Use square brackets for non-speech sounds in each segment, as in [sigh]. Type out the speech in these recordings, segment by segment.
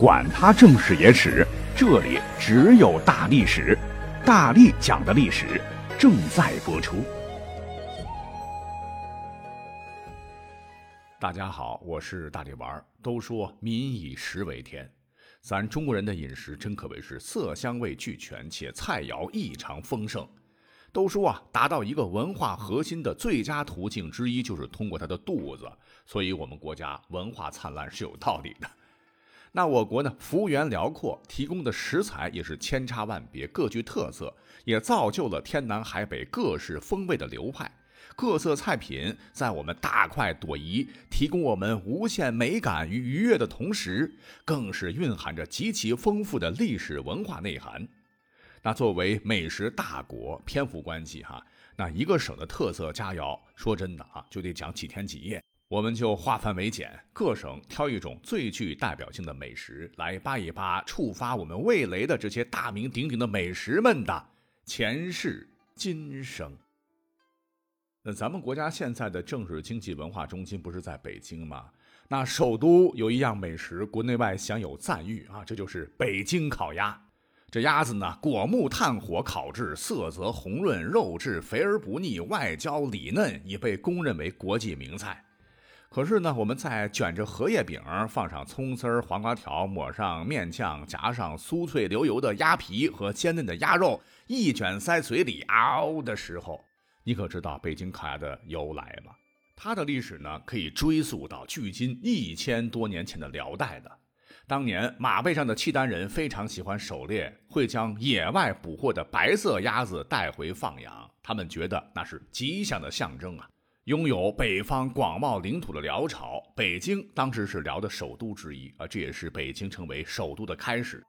管他正史野史，这里只有大历史，大力讲的历史正在播出。大家好，我是大力丸。儿。都说民以食为天，咱中国人的饮食真可谓是色香味俱全，且菜肴异常丰盛。都说啊，达到一个文化核心的最佳途径之一，就是通过他的肚子。所以，我们国家文化灿烂是有道理的。那我国呢，幅员辽阔，提供的食材也是千差万别，各具特色，也造就了天南海北各式风味的流派。各色菜品在我们大快朵颐，提供我们无限美感与愉悦的同时，更是蕴含着极其丰富的历史文化内涵。那作为美食大国，篇幅关系哈，那一个省的特色佳肴，说真的啊，就得讲几天几夜。我们就化繁为简，各省挑一种最具代表性的美食来扒一扒，触发我们味蕾的这些大名鼎鼎的美食们的前世今生。那咱们国家现在的政治经济文化中心不是在北京吗？那首都有一样美食，国内外享有赞誉啊，这就是北京烤鸭。这鸭子呢，果木炭火烤制，色泽红润，肉质肥而不腻，外焦里嫩，已被公认为国际名菜。可是呢，我们再卷着荷叶饼，放上葱丝、黄瓜条，抹上面酱，夹上酥脆流油的鸭皮和鲜嫩的鸭肉，一卷塞嘴里，嗷的时候，你可知道北京烤鸭的由来吗？它的历史呢，可以追溯到距今一千多年前的辽代的。当年马背上的契丹人非常喜欢狩猎，会将野外捕获的白色鸭子带回放养，他们觉得那是吉祥的象征啊。拥有北方广袤领土的辽朝，北京当时是辽的首都之一啊，这也是北京成为首都的开始。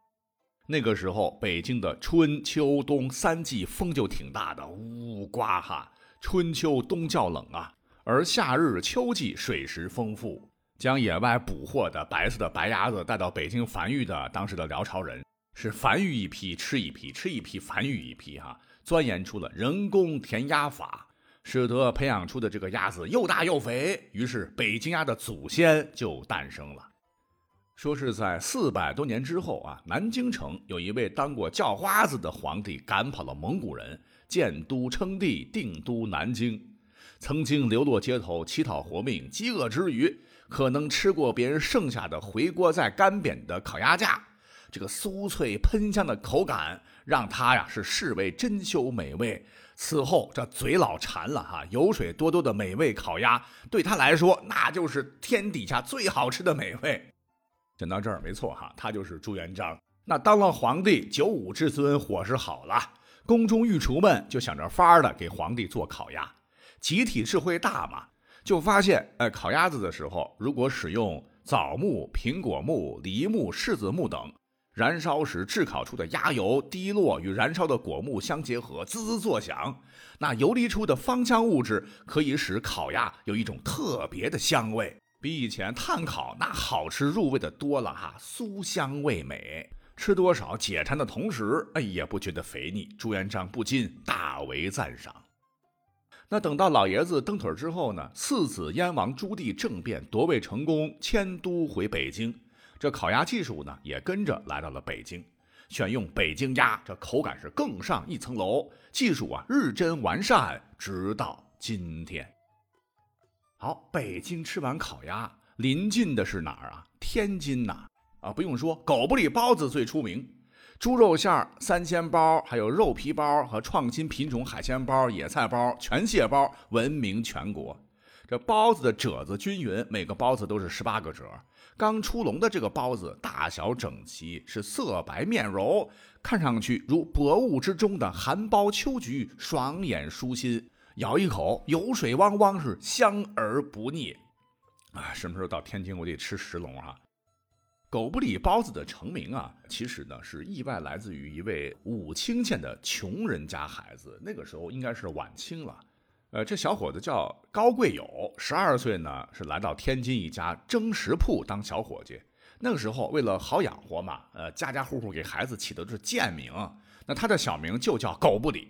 那个时候，北京的春秋冬三季风就挺大的，呜刮哈。春秋冬较冷啊，而夏日秋季水食丰富，将野外捕获的白色的白鸭子带到北京繁育的当时的辽朝人是繁育一批吃一批，吃一批繁育一批哈，钻研出了人工填鸭法。使得培养出的这个鸭子又大又肥，于是北京鸭的祖先就诞生了。说是在四百多年之后啊，南京城有一位当过叫花子的皇帝赶跑了蒙古人，建都称帝，定都南京。曾经流落街头乞讨活命，饥饿之余可能吃过别人剩下的回锅再干煸的烤鸭架，这个酥脆喷香的口感让他呀是视为珍馐美味。此后，这嘴老馋了哈，油水多多的美味烤鸭对他来说，那就是天底下最好吃的美味。讲到这儿，没错哈，他就是朱元璋。那当了皇帝，九五至尊，伙食好了，宫中御厨们就想着法儿的给皇帝做烤鸭。集体智慧大嘛，就发现，哎，烤鸭子的时候，如果使用枣木、苹果木、梨木、柿子木等。燃烧时炙烤出的鸭油滴落与燃烧的果木相结合，滋滋作响。那游离出的芳香物质可以使烤鸭有一种特别的香味，比以前炭烤 [laughs] 那好吃入味的多了哈，酥香味美，吃多少解馋的同时，哎也不觉得肥腻。朱元璋不禁大为赞赏。那等到老爷子蹬腿之后呢，次子燕王朱棣政变夺位成功，迁都回北京。这烤鸭技术呢，也跟着来到了北京，选用北京鸭，这口感是更上一层楼，技术啊日臻完善，直到今天。好，北京吃完烤鸭，临近的是哪儿啊？天津呐！啊，不用说，狗不理包子最出名，猪肉馅儿、三鲜包，还有肉皮包和创新品种海鲜包、野菜包、全蟹包，闻名全国。这包子的褶子均匀，每个包子都是十八个褶。刚出笼的这个包子大小整齐，是色白面柔，看上去如薄雾之中的含苞秋菊，爽眼舒心。咬一口，油水汪汪，是香而不腻。啊，什么时候到天津，我得吃石龙啊！狗不理包子的成名啊，其实呢是意外来自于一位武清县的穷人家孩子，那个时候应该是晚清了。呃，这小伙子叫高贵友，十二岁呢，是来到天津一家蒸食铺当小伙计。那个时候为了好养活嘛，呃，家家户户给孩子起的都是贱名。那他的小名就叫狗不理。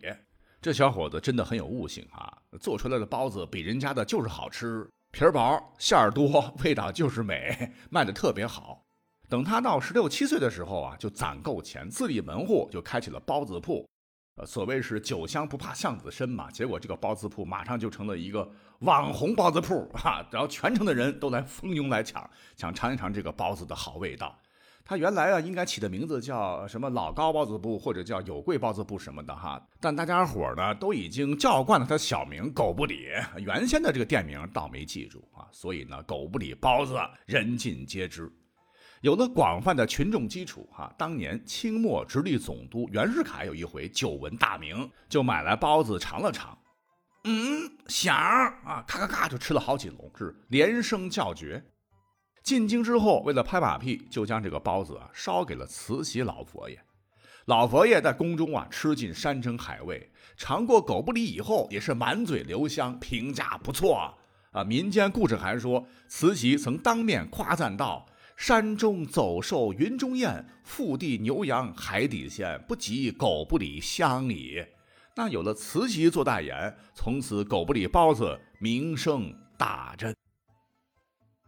这小伙子真的很有悟性啊，做出来的包子比人家的就是好吃，皮儿薄，馅儿多，味道就是美，卖的特别好。等他到十六七岁的时候啊，就攒够钱，自立门户，就开起了包子铺。呃，所谓是酒香不怕巷子深嘛，结果这个包子铺马上就成了一个网红包子铺哈，然后全城的人都来蜂拥来抢，想尝一尝这个包子的好味道。他原来啊应该起的名字叫什么老高包子铺或者叫有贵包子铺什么的哈，但大家伙呢都已经叫惯了他小名狗不理，原先的这个店名倒没记住啊，所以呢狗不理包子人尽皆知。有了广泛的群众基础，哈，当年清末直隶总督袁世凯有一回久闻大名，就买来包子尝了尝，嗯，香啊，咔咔咔就吃了好几笼，是连声叫绝。进京之后，为了拍马屁，就将这个包子啊烧给了慈禧老佛爷。老佛爷在宫中啊吃尽山珍海味，尝过狗不理以后，也是满嘴留香，评价不错啊。民间故事还说，慈禧曾当面夸赞道。山中走兽云中雁，腹地牛羊海底鲜，不及狗不理香里。那有了慈禧做代言，从此狗不理包子名声大振。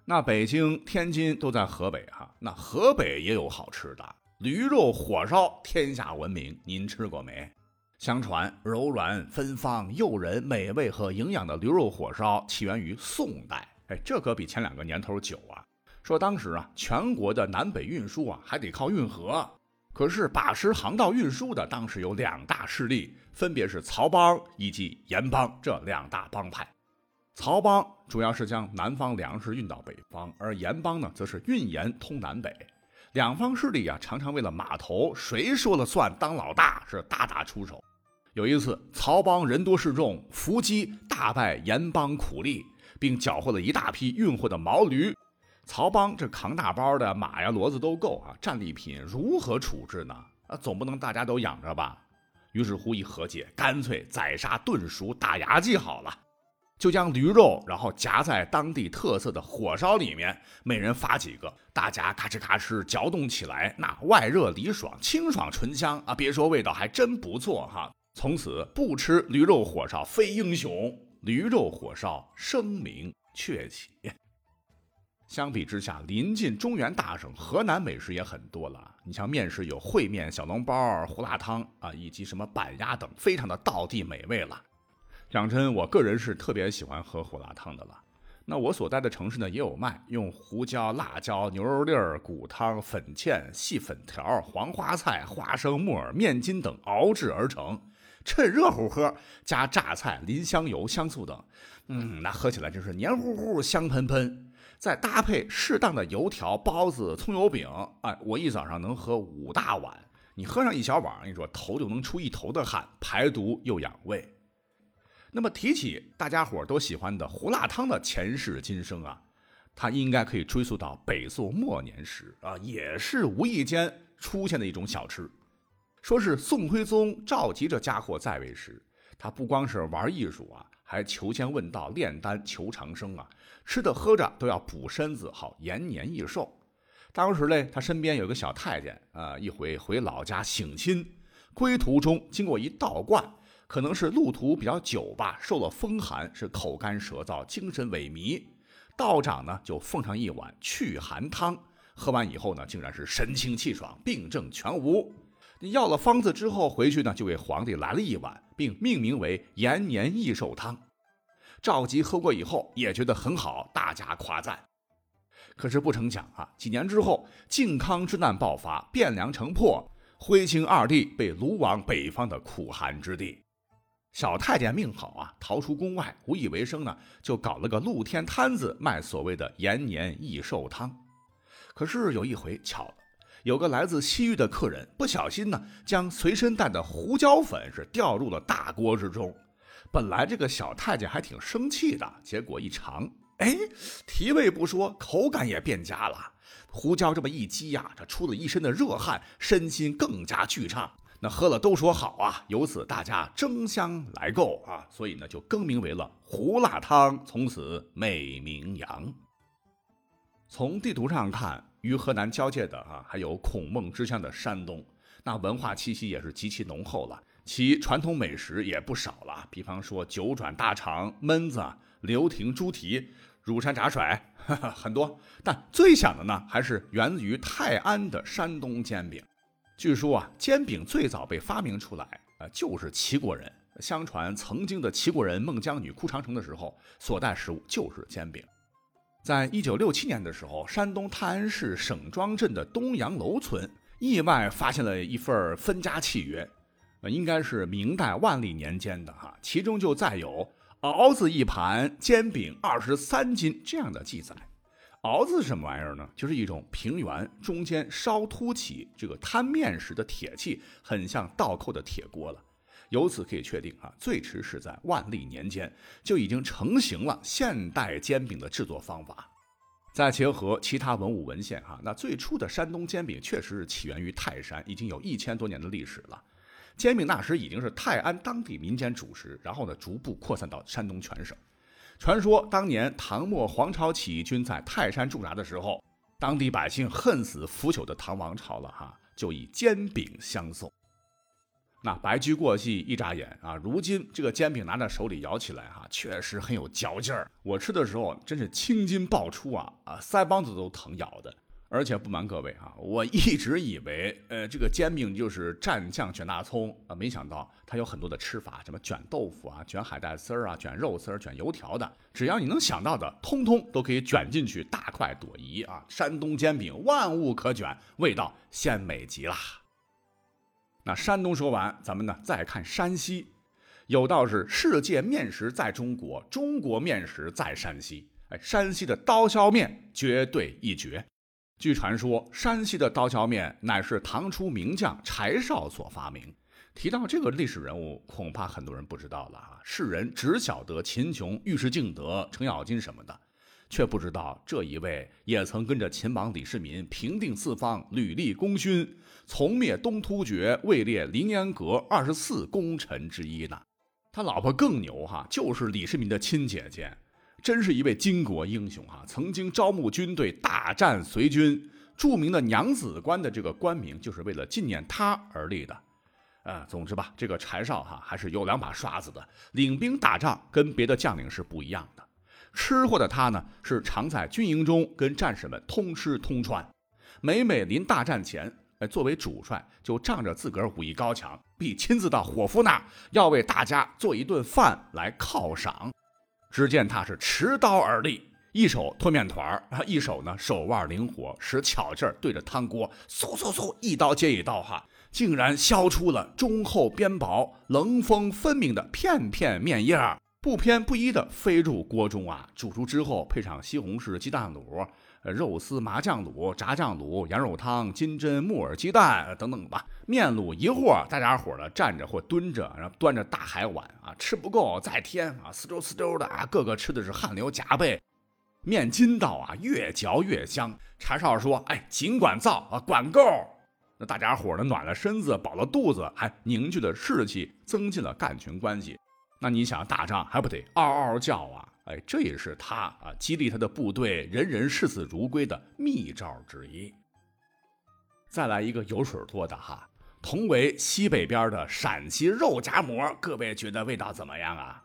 那北京、天津都在河北哈，那河北也有好吃的，驴肉火烧天下闻名，您吃过没？相传柔软芬芳、诱人、美味和营养的驴肉火烧起源于宋代，哎，这可比前两个年头久啊。说当时啊，全国的南北运输啊，还得靠运河。可是把持航道运输的当时有两大势力，分别是曹帮以及盐帮这两大帮派。曹帮主要是将南方粮食运到北方，而盐帮呢，则是运盐通南北。两方势力啊，常常为了码头谁说了算当老大，是大打出手。有一次，曹帮人多势众，伏击大败盐帮苦力，并缴获了一大批运货的毛驴。曹帮这扛大包的马呀骡子都够啊，战利品如何处置呢？啊，总不能大家都养着吧？于是乎一和解，干脆宰杀炖熟打牙祭好了，就将驴肉然后夹在当地特色的火烧里面，每人发几个，大家咔哧咔哧嚼动起来，那外热里爽，清爽醇香啊！别说味道还真不错哈。从此不吃驴肉火烧非英雄，驴肉火烧声名鹊起。相比之下，临近中原大省，河南美食也很多了。你像面食有烩面、小笼包、胡辣汤啊，以及什么板鸭等，非常的道地美味了。讲真，我个人是特别喜欢喝胡辣汤的了。那我所在的城市呢，也有卖，用胡椒、辣椒、牛肉粒、骨汤、粉芡、细粉条、黄花菜、花生、木耳、面筋等熬制而成，趁热乎喝，加榨菜、淋香油、香醋等，嗯，那喝起来就是黏糊糊、香喷喷。再搭配适当的油条、包子、葱油饼，哎，我一早上能喝五大碗。你喝上一小碗，你说头就能出一头的汗，排毒又养胃。那么提起大家伙都喜欢的胡辣汤的前世今生啊，它应该可以追溯到北宋末年时啊，也是无意间出现的一种小吃。说是宋徽宗赵佶这家伙在位时，他不光是玩艺术啊。还求仙问道、炼丹求长生啊，吃的喝着都要补身子，好延年益寿。当时嘞，他身边有个小太监啊，一回回老家省亲，归途中经过一道观，可能是路途比较久吧，受了风寒，是口干舌燥、精神萎靡。道长呢就奉上一碗祛寒汤，喝完以后呢，竟然是神清气爽，病症全无。要了方子之后，回去呢就给皇帝来了一碗。并命名为延年益寿汤。赵佶喝过以后也觉得很好，大加夸赞。可是不成想啊，几年之后靖康之难爆发，汴梁城破，徽钦二帝被掳往北方的苦寒之地。小太监命好啊，逃出宫外，无以为生呢，就搞了个露天摊子卖所谓的延年益寿汤。可是有一回巧了。有个来自西域的客人不小心呢，将随身带的胡椒粉是掉入了大锅之中。本来这个小太监还挺生气的，结果一尝，哎，提味不说，口感也变佳了。胡椒这么一激呀，这出了一身的热汗，身心更加剧畅。那喝了都说好啊，由此大家争相来购啊，所以呢就更名为了胡辣汤，从此美名扬。从地图上看。与河南交界的啊，还有孔孟之乡的山东，那文化气息也是极其浓厚了，其传统美食也不少了。比方说九转大肠、焖子、刘亭猪蹄，乳山炸甩，[laughs] 很多。但最响的呢，还是源于泰安的山东煎饼。据说啊，煎饼最早被发明出来，呃，就是齐国人。相传曾经的齐国人孟姜女哭长城的时候，所带食物就是煎饼。在一九六七年的时候，山东泰安市省庄镇的东阳楼村意外发现了一份分家契约，呃，应该是明代万历年间的哈，其中就载有“熬子一盘，煎饼二十三斤”这样的记载。熬子什么玩意儿呢？就是一种平原，中间稍凸起，这个摊面时的铁器，很像倒扣的铁锅了。由此可以确定啊，最迟是在万历年间就已经成型了现代煎饼的制作方法。再结合其他文物文献哈，那最初的山东煎饼确实是起源于泰山，已经有一千多年的历史了。煎饼那时已经是泰安当地民间主食，然后呢，逐步扩散到山东全省。传说当年唐末黄巢起义军在泰山驻扎的时候，当地百姓恨死腐朽的唐王朝了哈，就以煎饼相送。那白驹过隙，一眨眼啊，如今这个煎饼拿在手里咬起来哈，确实很有嚼劲儿。我吃的时候真是青筋爆出啊啊，腮帮子都疼咬的。而且不瞒各位啊，我一直以为，呃，这个煎饼就是蘸酱卷大葱啊，没想到它有很多的吃法，什么卷豆腐啊、卷海带丝儿啊、卷肉丝儿、卷油条的，只要你能想到的，通通都可以卷进去，大快朵颐啊！山东煎饼万物可卷，味道鲜美极啦。那山东说完，咱们呢再看山西，有道是世界面食在中国，中国面食在山西。哎，山西的刀削面绝对一绝。据传说，山西的刀削面乃是唐初名将柴绍所发明。提到这个历史人物，恐怕很多人不知道了啊！世人只晓得秦琼、尉迟敬德、程咬金什么的，却不知道这一位也曾跟着秦王李世民平定四方、屡立功勋、从灭东突厥、位列凌烟阁二十四功臣之一呢。他老婆更牛哈，就是李世民的亲姐姐。真是一位巾帼英雄哈！曾经招募军队大战隋军，著名的娘子关的这个官名就是为了纪念他而立的。啊，总之吧，这个柴绍哈还是有两把刷子的，领兵打仗跟别的将领是不一样的。吃货的他呢，是常在军营中跟战士们通吃通穿。每每临大战前，哎，作为主帅就仗着自个儿武艺高强，必亲自到伙夫那要为大家做一顿饭来犒赏。只见他是持刀而立，一手托面团儿，一手呢手腕灵活，使巧劲儿对着汤锅，嗖嗖嗖，一刀接一刀，哈，竟然削出了中厚边薄、棱锋分明的片片面叶儿，不偏不倚的飞入锅中啊！煮熟之后，配上西红柿鸡蛋卤。肉丝麻酱卤、炸酱卤、羊肉汤、金针木耳鸡蛋等等吧。面卤一和，大家伙儿呢站着或蹲着，然后端着大海碗啊，吃不够再添啊，呲溜呲溜的啊，个个吃的是汗流浃背。面筋道啊，越嚼越香。柴少说：“哎，尽管造啊，管够。”那大家伙儿呢暖了身子，饱了肚子，还凝聚了士气，增进了干群关系。那你想打仗还不得嗷嗷叫啊？哎，这也是他啊激励他的部队人人视死如归的秘招之一。再来一个油水多的哈，同为西北边的陕西肉夹馍，各位觉得味道怎么样啊？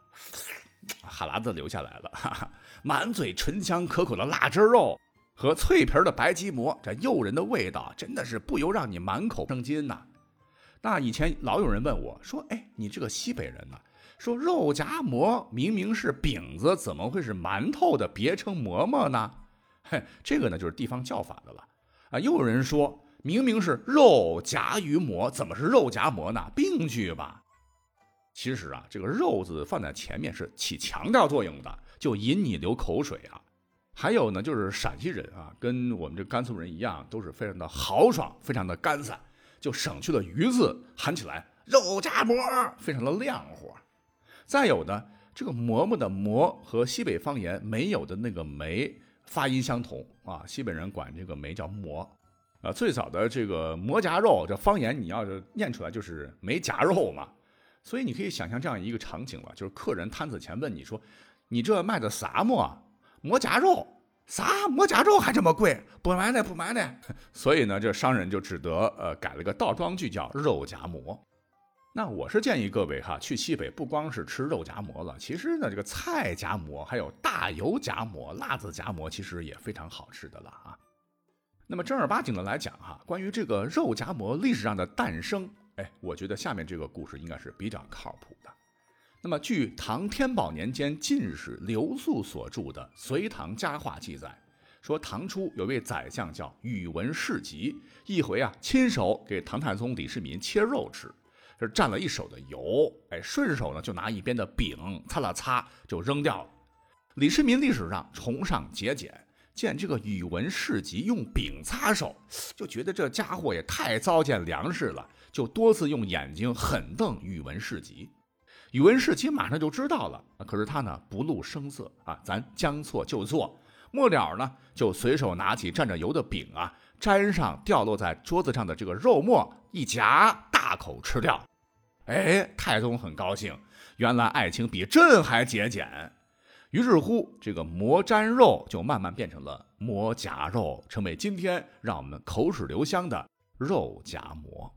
哈喇子流下来了，哈哈，满嘴醇香可口的腊汁肉和脆皮的白吉馍，这诱人的味道真的是不由让你满口生津呐。那以前老有人问我说：“哎，你这个西北人呢？”说肉夹馍明明是饼子，怎么会是馒头的别称馍馍呢？嘿，这个呢就是地方叫法的了啊。又有人说明明是肉夹鱼馍，怎么是肉夹馍呢？病句吧。其实啊，这个肉字放在前面是起强调作用的，就引你流口水啊。还有呢，就是陕西人啊，跟我们这甘肃人一样，都是非常的豪爽，非常的干散，就省去了“鱼”字，喊起来肉夹馍，非常的亮活。再有呢，这个馍馍的馍和西北方言没有的那个梅发音相同啊，西北人管这个梅叫馍，啊，最早的这个馍夹肉，这方言你要是念出来就是梅夹肉嘛，所以你可以想象这样一个场景了，就是客人摊子前问你说，你这卖的啥馍？馍夹肉？啥馍夹肉还这么贵？不买呢，不买呢。[laughs] 所以呢，这商人就只得呃改了个倒装句叫肉夹馍。那我是建议各位哈，去西北不光是吃肉夹馍了，其实呢，这个菜夹馍，还有大油夹馍、辣子夹馍，其实也非常好吃的了啊。那么正儿八经的来讲哈，关于这个肉夹馍历史上的诞生，哎，我觉得下面这个故事应该是比较靠谱的。那么据唐天宝年间进士刘肃所著的《隋唐佳话》记载，说唐初有位宰相叫宇文士集，一回啊亲手给唐太宗李世民切肉吃，这蘸了一手的油，哎，顺手呢就拿一边的饼擦了擦就扔掉了。李世民历史上崇尚节俭。见这个宇文士集用饼擦手，就觉得这家伙也太糟践粮食了，就多次用眼睛狠瞪宇文士集。宇文士集马上就知道了，可是他呢不露声色啊，咱将错就错。末了呢，就随手拿起蘸着油的饼啊，沾上掉落在桌子上的这个肉末，一夹大口吃掉。哎，太宗很高兴，原来爱情比朕还节俭。于是乎，这个馍粘肉就慢慢变成了馍夹肉，成为今天让我们口齿留香的肉夹馍。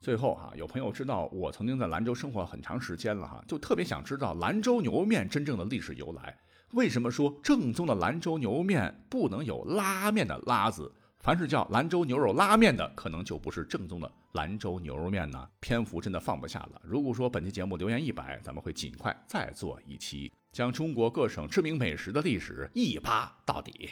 最后哈，有朋友知道我曾经在兰州生活很长时间了哈，就特别想知道兰州牛肉面真正的历史由来。为什么说正宗的兰州牛肉面不能有拉面的拉字？凡是叫兰州牛肉拉面的，可能就不是正宗的兰州牛肉面呢？篇幅真的放不下了。如果说本期节目留言一百，咱们会尽快再做一期。将中国各省知名美食的历史一扒到底。